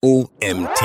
OMT.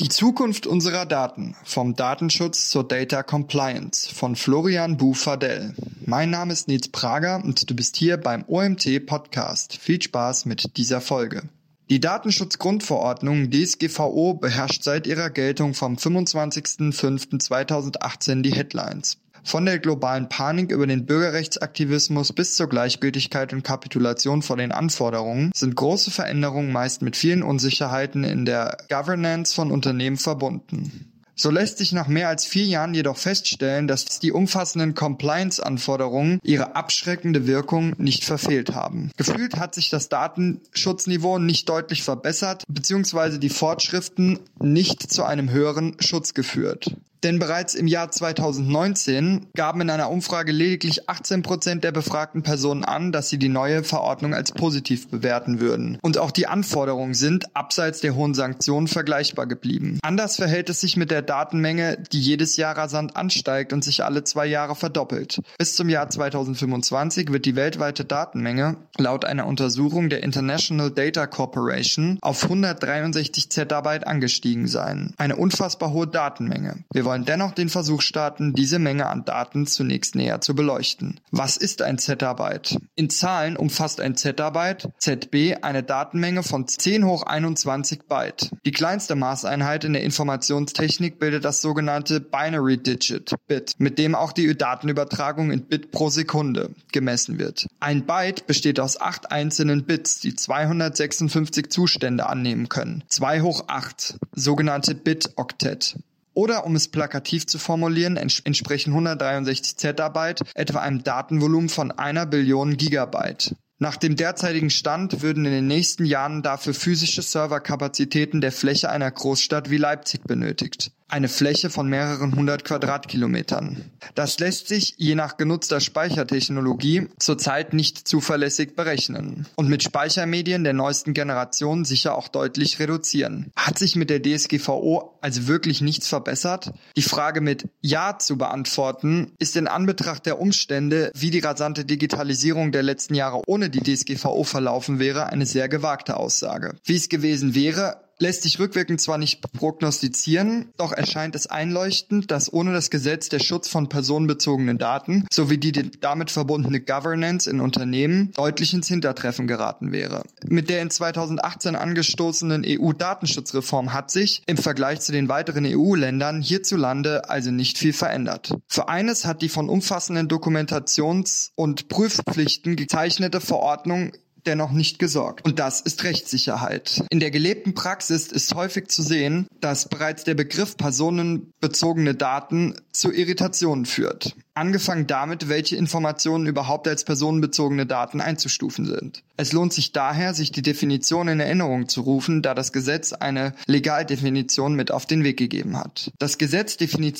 Die Zukunft unserer Daten vom Datenschutz zur Data Compliance von Florian Bufadell. Mein Name ist Nils Prager und du bist hier beim OMT Podcast. Viel Spaß mit dieser Folge. Die Datenschutzgrundverordnung DSGVO beherrscht seit ihrer Geltung vom 25.05.2018 die Headlines. Von der globalen Panik über den Bürgerrechtsaktivismus bis zur Gleichgültigkeit und Kapitulation vor den Anforderungen sind große Veränderungen meist mit vielen Unsicherheiten in der Governance von Unternehmen verbunden. So lässt sich nach mehr als vier Jahren jedoch feststellen, dass die umfassenden Compliance-Anforderungen ihre abschreckende Wirkung nicht verfehlt haben. Gefühlt hat sich das Datenschutzniveau nicht deutlich verbessert, beziehungsweise die Fortschriften nicht zu einem höheren Schutz geführt. Denn bereits im Jahr 2019 gaben in einer Umfrage lediglich 18 Prozent der befragten Personen an, dass sie die neue Verordnung als positiv bewerten würden. Und auch die Anforderungen sind abseits der hohen Sanktionen vergleichbar geblieben. Anders verhält es sich mit der Datenmenge, die jedes Jahr rasant ansteigt und sich alle zwei Jahre verdoppelt. Bis zum Jahr 2025 wird die weltweite Datenmenge laut einer Untersuchung der International Data Corporation auf 163 Zettabyte angestiegen sein. Eine unfassbar hohe Datenmenge. Wir wollen dennoch den Versuch starten, diese Menge an Daten zunächst näher zu beleuchten. Was ist ein Zettabyte? In Zahlen umfasst ein Zettabyte, ZB, eine Datenmenge von 10 hoch 21 Byte. Die kleinste Maßeinheit in der Informationstechnik bildet das sogenannte Binary Digit, Bit, mit dem auch die Datenübertragung in Bit pro Sekunde gemessen wird. Ein Byte besteht aus acht einzelnen Bits, die 256 Zustände annehmen können. 2 hoch 8, sogenannte Bit-Oktett. Oder um es plakativ zu formulieren, entsprechen 163 Zettabyte etwa einem Datenvolumen von einer Billion Gigabyte. Nach dem derzeitigen Stand würden in den nächsten Jahren dafür physische Serverkapazitäten der Fläche einer Großstadt wie Leipzig benötigt eine Fläche von mehreren hundert Quadratkilometern. Das lässt sich je nach genutzter Speichertechnologie zurzeit nicht zuverlässig berechnen und mit Speichermedien der neuesten Generation sicher auch deutlich reduzieren. Hat sich mit der DSGVO also wirklich nichts verbessert? Die Frage mit Ja zu beantworten ist in Anbetracht der Umstände, wie die rasante Digitalisierung der letzten Jahre ohne die DSGVO verlaufen wäre, eine sehr gewagte Aussage. Wie es gewesen wäre, lässt sich rückwirkend zwar nicht prognostizieren, doch erscheint es einleuchtend, dass ohne das Gesetz der Schutz von personenbezogenen Daten sowie die damit verbundene Governance in Unternehmen deutlich ins Hintertreffen geraten wäre. Mit der in 2018 angestoßenen EU-Datenschutzreform hat sich im Vergleich zu den weiteren EU-Ländern hierzulande also nicht viel verändert. Für eines hat die von umfassenden Dokumentations- und Prüfpflichten gezeichnete Verordnung dennoch nicht gesorgt. Und das ist Rechtssicherheit. In der gelebten Praxis ist häufig zu sehen, dass bereits der Begriff personenbezogene Daten zu Irritationen führt. Angefangen damit, welche Informationen überhaupt als personenbezogene Daten einzustufen sind. Es lohnt sich daher, sich die Definition in Erinnerung zu rufen, da das Gesetz eine Legaldefinition mit auf den Weg gegeben hat. Das Gesetz definiert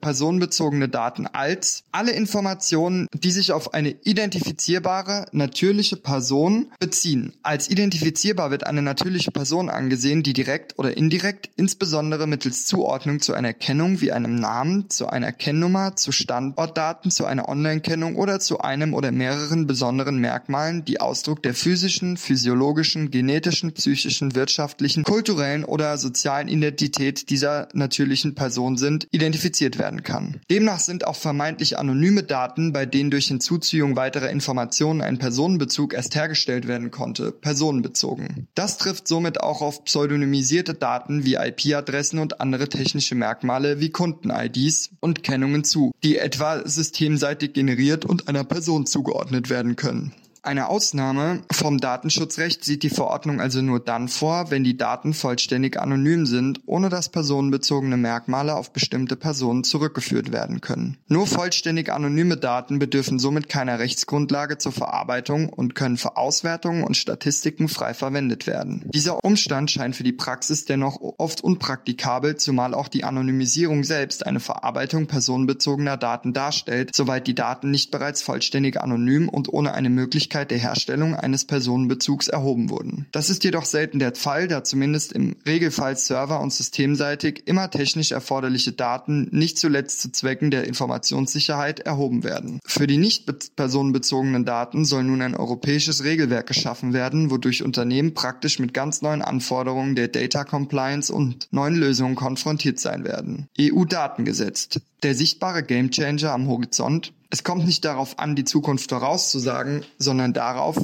personenbezogene Daten als alle Informationen, die sich auf eine identifizierbare, natürliche Person beziehen. Als identifizierbar wird eine natürliche Person angesehen, die direkt oder indirekt, insbesondere mittels Zuordnung zu einer Kennung wie einem Namen, zu einer Kennnummer, zu Standortdaten, zu einer Online-Kennung oder zu einem oder mehreren besonderen Merkmalen, die Ausdruck der physischen, physiologischen, genetischen, psychischen, wirtschaftlichen, kulturellen oder sozialen Identität dieser natürlichen Person sind, identifiziert werden kann. Demnach sind auch vermeintlich anonyme Daten, bei denen durch Hinzuziehung weiterer Informationen ein Personenbezug erst hergestellt werden konnte, personenbezogen. Das trifft somit auch auf pseudonymisierte Daten wie IP-Adressen und andere technische Merkmale wie Kunden-IDs und Kennungen zu, die etwa systemseitig generiert und einer Person zugeordnet werden können. Eine Ausnahme vom Datenschutzrecht sieht die Verordnung also nur dann vor, wenn die Daten vollständig anonym sind, ohne dass personenbezogene Merkmale auf bestimmte Personen zurückgeführt werden können. Nur vollständig anonyme Daten bedürfen somit keiner Rechtsgrundlage zur Verarbeitung und können für Auswertungen und Statistiken frei verwendet werden. Dieser Umstand scheint für die Praxis dennoch oft unpraktikabel, zumal auch die Anonymisierung selbst eine Verarbeitung personenbezogener Daten darstellt, soweit die Daten nicht bereits vollständig anonym und ohne eine Möglichkeit Notwendigkeit der Herstellung eines Personenbezugs erhoben wurden. Das ist jedoch selten der Fall, da zumindest im Regelfall server- und systemseitig immer technisch erforderliche Daten nicht zuletzt zu Zwecken der Informationssicherheit erhoben werden. Für die nicht personenbezogenen Daten soll nun ein europäisches Regelwerk geschaffen werden, wodurch Unternehmen praktisch mit ganz neuen Anforderungen der Data Compliance und neuen Lösungen konfrontiert sein werden. EU-Datengesetz. Der sichtbare Gamechanger am Horizont. Es kommt nicht darauf an, die Zukunft vorauszusagen, sondern darauf,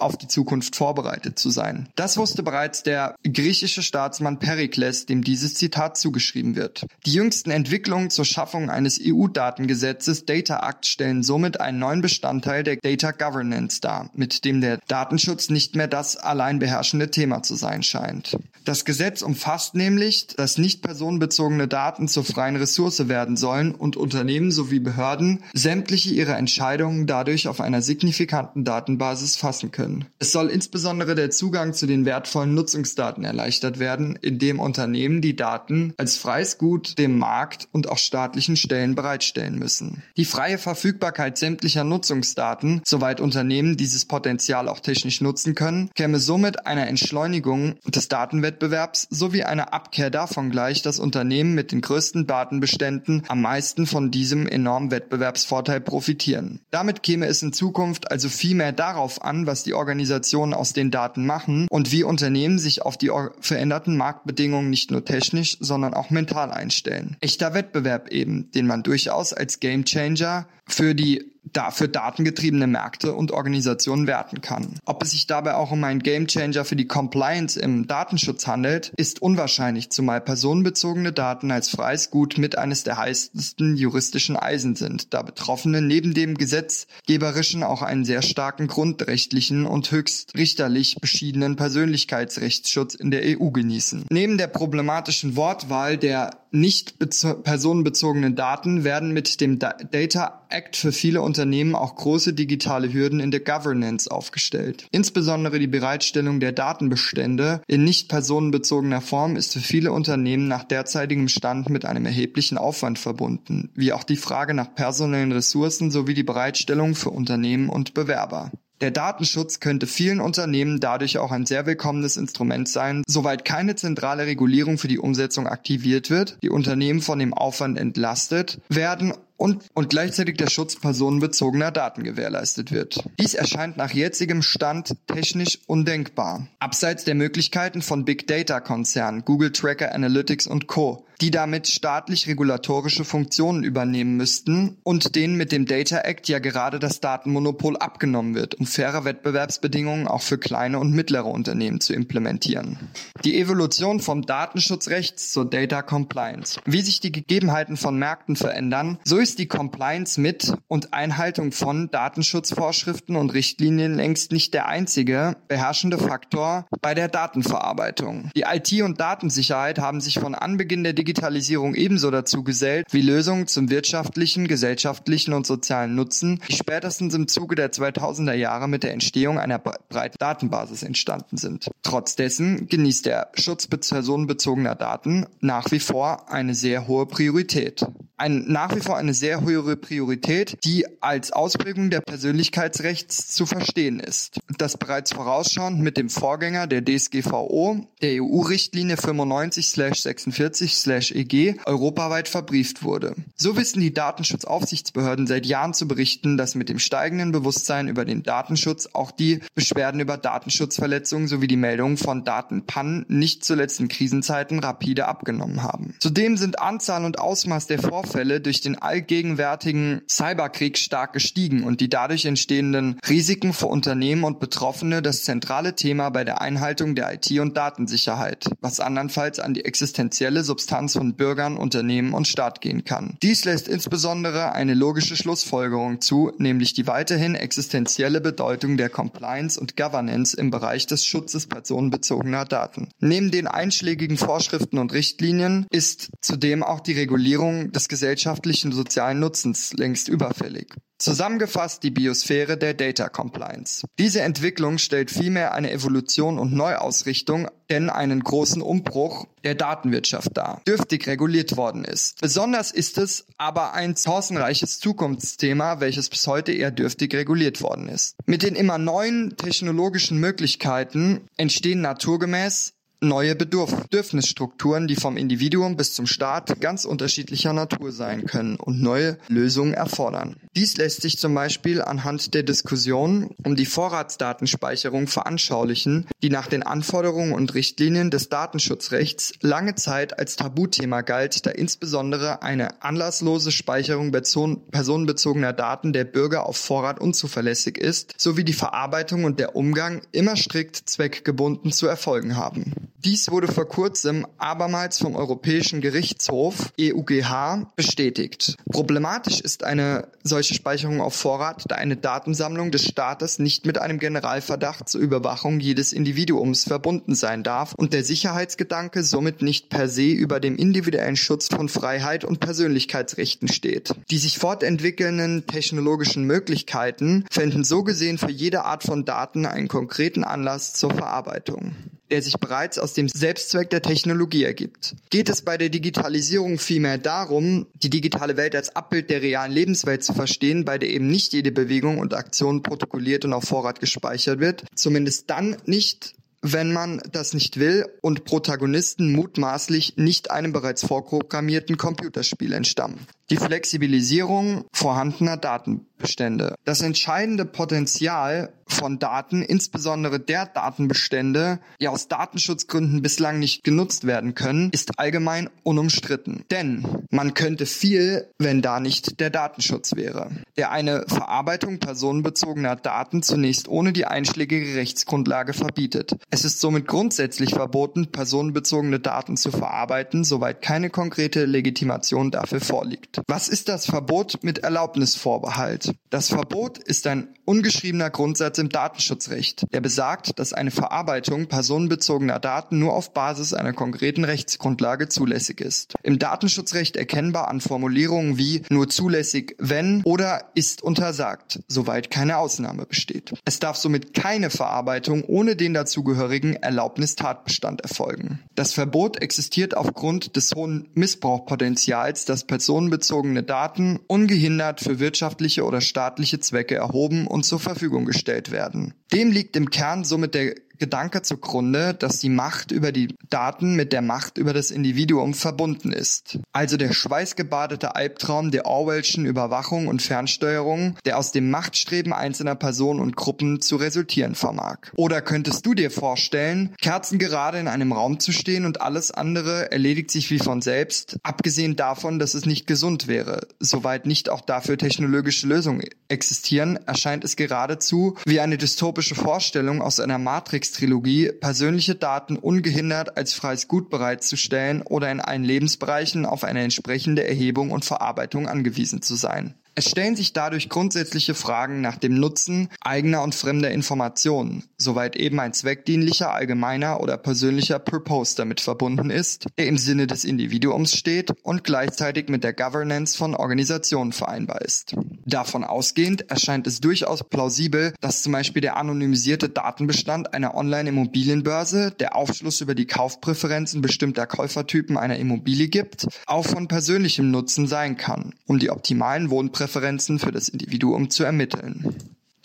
auf die Zukunft vorbereitet zu sein. Das wusste bereits der griechische Staatsmann Perikles, dem dieses Zitat zugeschrieben wird. Die jüngsten Entwicklungen zur Schaffung eines EU-Datengesetzes Data Act stellen somit einen neuen Bestandteil der Data Governance dar, mit dem der Datenschutz nicht mehr das allein beherrschende Thema zu sein scheint. Das Gesetz umfasst nämlich, dass nicht personenbezogene Daten zur freien Ressource werden sollen und Unternehmen sowie Behörden sämtliche ihre Entscheidungen dadurch auf einer signifikanten Datenbasis fassen können können. Es soll insbesondere der Zugang zu den wertvollen Nutzungsdaten erleichtert werden, indem Unternehmen die Daten als freies Gut dem Markt und auch staatlichen Stellen bereitstellen müssen. Die freie Verfügbarkeit sämtlicher Nutzungsdaten, soweit Unternehmen dieses Potenzial auch technisch nutzen können, käme somit einer Entschleunigung des Datenwettbewerbs sowie einer Abkehr davon gleich, dass Unternehmen mit den größten Datenbeständen am meisten von diesem enormen Wettbewerbsvorteil profitieren. Damit käme es in Zukunft also viel mehr darauf an, was die die Organisationen aus den Daten machen und wie Unternehmen sich auf die veränderten Marktbedingungen nicht nur technisch, sondern auch mental einstellen. Echter Wettbewerb eben, den man durchaus als Gamechanger für die da für datengetriebene Märkte und Organisationen werten kann. Ob es sich dabei auch um einen Gamechanger für die Compliance im Datenschutz handelt, ist unwahrscheinlich, zumal personenbezogene Daten als freies Gut mit eines der heißesten juristischen Eisen sind, da Betroffene neben dem gesetzgeberischen auch einen sehr starken grundrechtlichen und höchst richterlich beschiedenen Persönlichkeitsrechtsschutz in der EU genießen. Neben der problematischen Wortwahl der nicht personenbezogenen Daten werden mit dem Data Act für viele Unternehmen auch große digitale Hürden in der Governance aufgestellt. Insbesondere die Bereitstellung der Datenbestände in nicht personenbezogener Form ist für viele Unternehmen nach derzeitigem Stand mit einem erheblichen Aufwand verbunden, wie auch die Frage nach personellen Ressourcen sowie die Bereitstellung für Unternehmen und Bewerber. Der Datenschutz könnte vielen Unternehmen dadurch auch ein sehr willkommenes Instrument sein, soweit keine zentrale Regulierung für die Umsetzung aktiviert wird, die Unternehmen von dem Aufwand entlastet werden und, und gleichzeitig der Schutz personenbezogener Daten gewährleistet wird. Dies erscheint nach jetzigem Stand technisch undenkbar. Abseits der Möglichkeiten von Big Data Konzernen, Google Tracker Analytics und Co., die damit staatlich regulatorische Funktionen übernehmen müssten und denen mit dem Data Act ja gerade das Datenmonopol abgenommen wird, um faire Wettbewerbsbedingungen auch für kleine und mittlere Unternehmen zu implementieren. Die Evolution vom Datenschutzrecht zur Data Compliance. Wie sich die Gegebenheiten von Märkten verändern, so ist ist die Compliance mit und Einhaltung von Datenschutzvorschriften und Richtlinien längst nicht der einzige beherrschende Faktor bei der Datenverarbeitung. Die IT- und Datensicherheit haben sich von Anbeginn der Digitalisierung ebenso dazu gesellt wie Lösungen zum wirtschaftlichen, gesellschaftlichen und sozialen Nutzen, die spätestens im Zuge der 2000er Jahre mit der Entstehung einer breiten Datenbasis entstanden sind. Trotz dessen genießt der Schutz personenbezogener Daten nach wie vor eine sehr hohe Priorität ein, nach wie vor eine sehr höhere Priorität, die als Ausprägung der Persönlichkeitsrechts zu verstehen ist. Das bereits vorausschauend mit dem Vorgänger der DSGVO, der EU-Richtlinie 95-46-EG, europaweit verbrieft wurde. So wissen die Datenschutzaufsichtsbehörden seit Jahren zu berichten, dass mit dem steigenden Bewusstsein über den Datenschutz auch die Beschwerden über Datenschutzverletzungen sowie die Meldungen von Datenpannen nicht zuletzt in Krisenzeiten rapide abgenommen haben. Zudem sind Anzahl und Ausmaß der Vorfälle durch den allgegenwärtigen Cyberkrieg stark gestiegen und die dadurch entstehenden Risiken für Unternehmen und Betroffene das zentrale Thema bei der Einhaltung der IT- und Datensicherheit, was andernfalls an die existenzielle Substanz von Bürgern, Unternehmen und Staat gehen kann. Dies lässt insbesondere eine logische Schlussfolgerung zu, nämlich die weiterhin existenzielle Bedeutung der Compliance und Governance im Bereich des Schutzes personenbezogener Daten. Neben den einschlägigen Vorschriften und Richtlinien ist zudem auch die Regulierung des gesellschaftlichen sozialen sozialen Nutzens längst überfällig. Zusammengefasst die Biosphäre der Data Compliance. Diese Entwicklung stellt vielmehr eine Evolution und Neuausrichtung, denn einen großen Umbruch der Datenwirtschaft dar, dürftig reguliert worden ist. Besonders ist es aber ein chancenreiches Zukunftsthema, welches bis heute eher dürftig reguliert worden ist. Mit den immer neuen technologischen Möglichkeiten entstehen naturgemäß neue Bedürfnisstrukturen, die vom Individuum bis zum Staat ganz unterschiedlicher Natur sein können und neue Lösungen erfordern. Dies lässt sich zum Beispiel anhand der Diskussion um die Vorratsdatenspeicherung veranschaulichen, die nach den Anforderungen und Richtlinien des Datenschutzrechts lange Zeit als Tabuthema galt, da insbesondere eine anlasslose Speicherung personenbezogener Daten der Bürger auf Vorrat unzuverlässig ist, sowie die Verarbeitung und der Umgang immer strikt zweckgebunden zu erfolgen haben. Dies wurde vor kurzem abermals vom Europäischen Gerichtshof EUGH bestätigt. Problematisch ist eine solche Speicherung auf Vorrat, da eine Datensammlung des Staates nicht mit einem Generalverdacht zur Überwachung jedes Individuums verbunden sein darf und der Sicherheitsgedanke somit nicht per se über dem individuellen Schutz von Freiheit und Persönlichkeitsrechten steht. Die sich fortentwickelnden technologischen Möglichkeiten fänden so gesehen für jede Art von Daten einen konkreten Anlass zur Verarbeitung der sich bereits aus dem Selbstzweck der Technologie ergibt. Geht es bei der Digitalisierung vielmehr darum, die digitale Welt als Abbild der realen Lebenswelt zu verstehen, bei der eben nicht jede Bewegung und Aktion protokolliert und auf Vorrat gespeichert wird, zumindest dann nicht, wenn man das nicht will und Protagonisten mutmaßlich nicht einem bereits vorprogrammierten Computerspiel entstammen. Die Flexibilisierung vorhandener Datenbestände. Das entscheidende Potenzial von Daten, insbesondere der Datenbestände, die aus Datenschutzgründen bislang nicht genutzt werden können, ist allgemein unumstritten. Denn man könnte viel, wenn da nicht der Datenschutz wäre, der eine Verarbeitung personenbezogener Daten zunächst ohne die einschlägige Rechtsgrundlage verbietet. Es ist somit grundsätzlich verboten, personenbezogene Daten zu verarbeiten, soweit keine konkrete Legitimation dafür vorliegt. Was ist das Verbot mit Erlaubnisvorbehalt? Das Verbot ist ein ungeschriebener Grundsatz im Datenschutzrecht, der besagt, dass eine Verarbeitung personenbezogener Daten nur auf Basis einer konkreten Rechtsgrundlage zulässig ist. Im Datenschutzrecht erkennbar an Formulierungen wie nur zulässig, wenn oder ist untersagt, soweit keine Ausnahme besteht. Es darf somit keine Verarbeitung ohne den dazugehörigen Erlaubnistatbestand erfolgen. Das Verbot existiert aufgrund des hohen Missbrauchpotenzials, das personenbezogene personenbezogene Daten ungehindert für wirtschaftliche oder staatliche Zwecke erhoben und zur Verfügung gestellt werden. Dem liegt im Kern somit der Gedanke zugrunde, dass die Macht über die Daten mit der Macht über das Individuum verbunden ist. Also der schweißgebadete Albtraum der Orwellschen Überwachung und Fernsteuerung, der aus dem Machtstreben einzelner Personen und Gruppen zu resultieren vermag. Oder könntest du dir vorstellen, kerzengerade in einem Raum zu stehen und alles andere erledigt sich wie von selbst, abgesehen davon, dass es nicht gesund wäre. Soweit nicht auch dafür technologische Lösungen existieren, erscheint es geradezu wie eine dystopische Vorstellung aus einer Matrix Trilogie persönliche Daten ungehindert als freies Gut bereitzustellen oder in allen Lebensbereichen auf eine entsprechende Erhebung und Verarbeitung angewiesen zu sein. Es stellen sich dadurch grundsätzliche Fragen nach dem Nutzen eigener und fremder Informationen, soweit eben ein zweckdienlicher, allgemeiner oder persönlicher Purpose damit verbunden ist, der im Sinne des Individuums steht und gleichzeitig mit der Governance von Organisationen vereinbar ist. Davon ausgehend erscheint es durchaus plausibel, dass zum Beispiel der anonymisierte Datenbestand einer Online-Immobilienbörse, der Aufschluss über die Kaufpräferenzen bestimmter Käufertypen einer Immobilie gibt, auch von persönlichem Nutzen sein kann, um die optimalen Wohnpräferenzen Wohnpräferenzen für das Individuum zu ermitteln.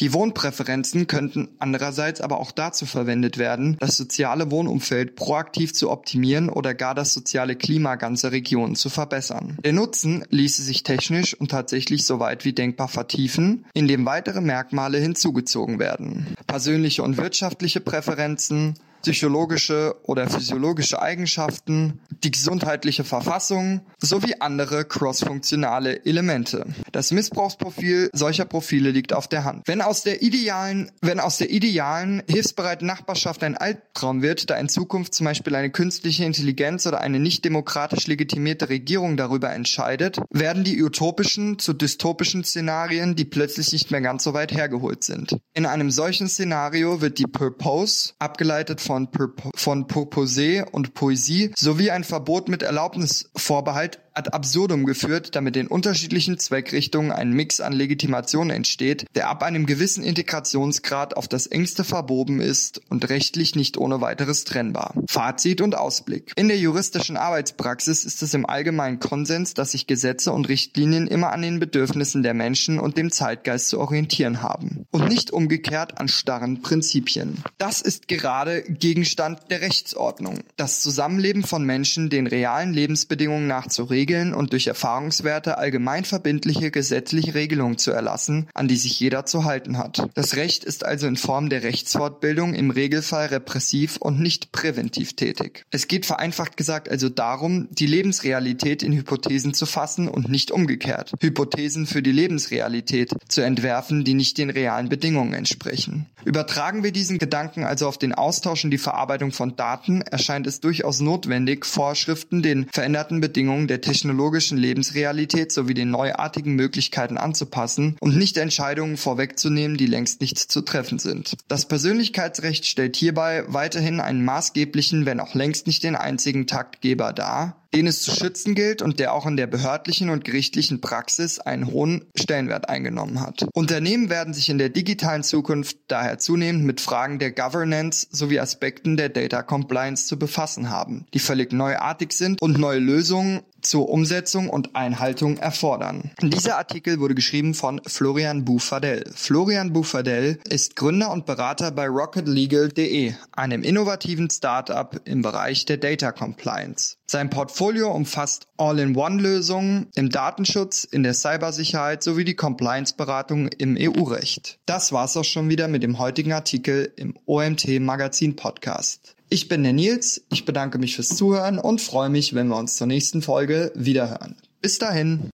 Die Wohnpräferenzen könnten andererseits aber auch dazu verwendet werden, das soziale Wohnumfeld proaktiv zu optimieren oder gar das soziale Klima ganzer Regionen zu verbessern. Der Nutzen ließe sich technisch und tatsächlich so weit wie denkbar vertiefen, indem weitere Merkmale hinzugezogen werden. Persönliche und wirtschaftliche Präferenzen, psychologische oder physiologische Eigenschaften, die gesundheitliche Verfassung sowie andere crossfunktionale Elemente. Das Missbrauchsprofil solcher Profile liegt auf der Hand. Wenn aus der idealen, wenn aus der idealen, hilfsbereiten Nachbarschaft ein Albtraum wird, da in Zukunft zum Beispiel eine künstliche Intelligenz oder eine nicht demokratisch legitimierte Regierung darüber entscheidet, werden die utopischen zu dystopischen Szenarien, die plötzlich nicht mehr ganz so weit hergeholt sind. In einem solchen Szenario wird die Purpose, abgeleitet von, Purpo von Proposé und Poesie, sowie ein Verbot mit Erlaubnisvorbehalt ad absurdum geführt, damit in unterschiedlichen Zweckrichtungen ein Mix an Legitimation entsteht, der ab einem gewissen Integrationsgrad auf das engste verboben ist und rechtlich nicht ohne weiteres trennbar. Fazit und Ausblick. In der juristischen Arbeitspraxis ist es im allgemeinen Konsens, dass sich Gesetze und Richtlinien immer an den Bedürfnissen der Menschen und dem Zeitgeist zu orientieren haben und nicht umgekehrt an starren Prinzipien. Das ist gerade Gegenstand der Rechtsordnung. Das Zusammenleben von Menschen den realen Lebensbedingungen nach zu regeln und durch Erfahrungswerte allgemein verbindliche gesetzliche Regelungen zu erlassen, an die sich jeder zu halten hat. Das Recht ist also in Form der Rechtsfortbildung im Regelfall repressiv und nicht präventiv tätig. Es geht vereinfacht gesagt also darum, die Lebensrealität in Hypothesen zu fassen und nicht umgekehrt. Hypothesen für die Lebensrealität zu entwerfen, die nicht den realen Bedingungen entsprechen. Übertragen wir diesen Gedanken also auf den Austausch und die Verarbeitung von Daten, erscheint es durchaus notwendig, Vorschriften den veränderten Bedingungen der technologischen Lebensrealität sowie den neuartigen Möglichkeiten anzupassen und nicht Entscheidungen vorwegzunehmen, die längst nicht zu treffen sind. Das Persönlichkeitsrecht stellt hierbei weiterhin einen maßgeblichen, wenn auch längst nicht den einzigen Taktgeber dar, den es zu schützen gilt und der auch in der behördlichen und gerichtlichen Praxis einen hohen Stellenwert eingenommen hat. Unternehmen werden sich in der digitalen Zukunft daher zunehmend mit Fragen der Governance sowie Aspekten der Data Compliance zu befassen haben, die völlig neuartig sind und neue Lösungen zur Umsetzung und Einhaltung erfordern. Dieser Artikel wurde geschrieben von Florian Bufadel. Florian Bufadel ist Gründer und Berater bei RocketLegal.de, einem innovativen Startup im Bereich der Data Compliance. Sein Portfolio umfasst All-in-One-Lösungen im Datenschutz, in der Cybersicherheit sowie die Compliance-Beratung im EU-Recht. Das war's auch schon wieder mit dem heutigen Artikel im OMT Magazin Podcast. Ich bin der Nils, ich bedanke mich fürs Zuhören und freue mich, wenn wir uns zur nächsten Folge wiederhören. Bis dahin.